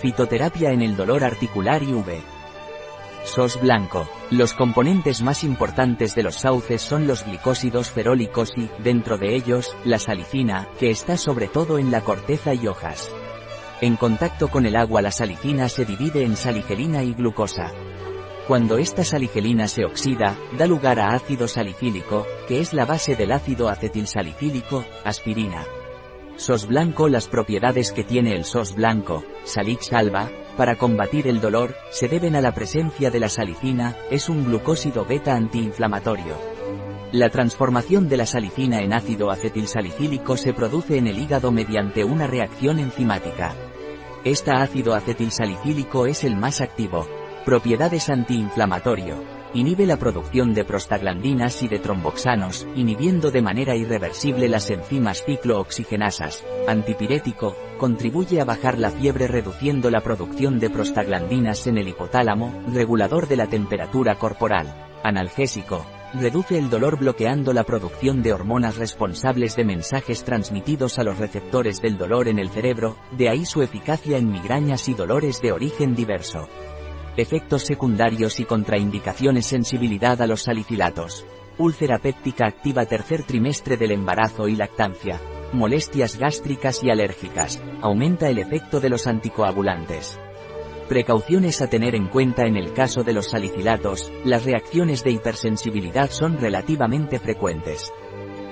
Fitoterapia en el dolor articular y V. SOS blanco. Los componentes más importantes de los sauces son los glicósidos ferólicos y, dentro de ellos, la salicina, que está sobre todo en la corteza y hojas. En contacto con el agua la salicina se divide en saligelina y glucosa. Cuando esta saligelina se oxida, da lugar a ácido salicílico, que es la base del ácido acetilsalicílico, aspirina. SOS blanco Las propiedades que tiene el SOS blanco, Salix alba, para combatir el dolor, se deben a la presencia de la salicina, es un glucósido beta antiinflamatorio. La transformación de la salicina en ácido acetilsalicílico se produce en el hígado mediante una reacción enzimática. Esta ácido acetilsalicílico es el más activo. Propiedades antiinflamatorio, Inhibe la producción de prostaglandinas y de tromboxanos, inhibiendo de manera irreversible las enzimas ciclooxigenasas. Antipirético, contribuye a bajar la fiebre reduciendo la producción de prostaglandinas en el hipotálamo, regulador de la temperatura corporal. Analgésico, reduce el dolor bloqueando la producción de hormonas responsables de mensajes transmitidos a los receptores del dolor en el cerebro, de ahí su eficacia en migrañas y dolores de origen diverso. Efectos secundarios y contraindicaciones sensibilidad a los salicilatos. Úlcera péptica activa tercer trimestre del embarazo y lactancia. Molestias gástricas y alérgicas. Aumenta el efecto de los anticoagulantes. Precauciones a tener en cuenta en el caso de los salicilatos, las reacciones de hipersensibilidad son relativamente frecuentes.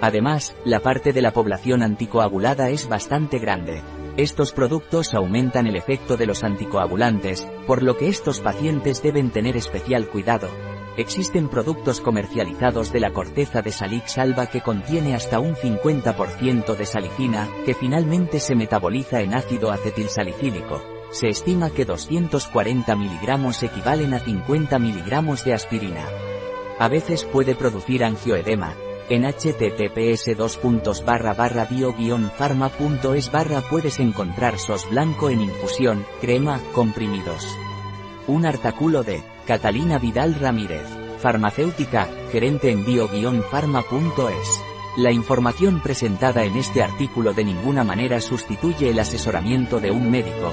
Además, la parte de la población anticoagulada es bastante grande. Estos productos aumentan el efecto de los anticoagulantes, por lo que estos pacientes deben tener especial cuidado. Existen productos comercializados de la corteza de Salix alba que contiene hasta un 50% de salicina, que finalmente se metaboliza en ácido acetilsalicílico. Se estima que 240 miligramos equivalen a 50 miligramos de aspirina. A veces puede producir angioedema, en https bio-pharma.es barra puedes encontrar sos blanco en infusión, crema, comprimidos. Un artículo de Catalina Vidal Ramírez, farmacéutica, gerente en bio-pharma.es. La información presentada en este artículo de ninguna manera sustituye el asesoramiento de un médico,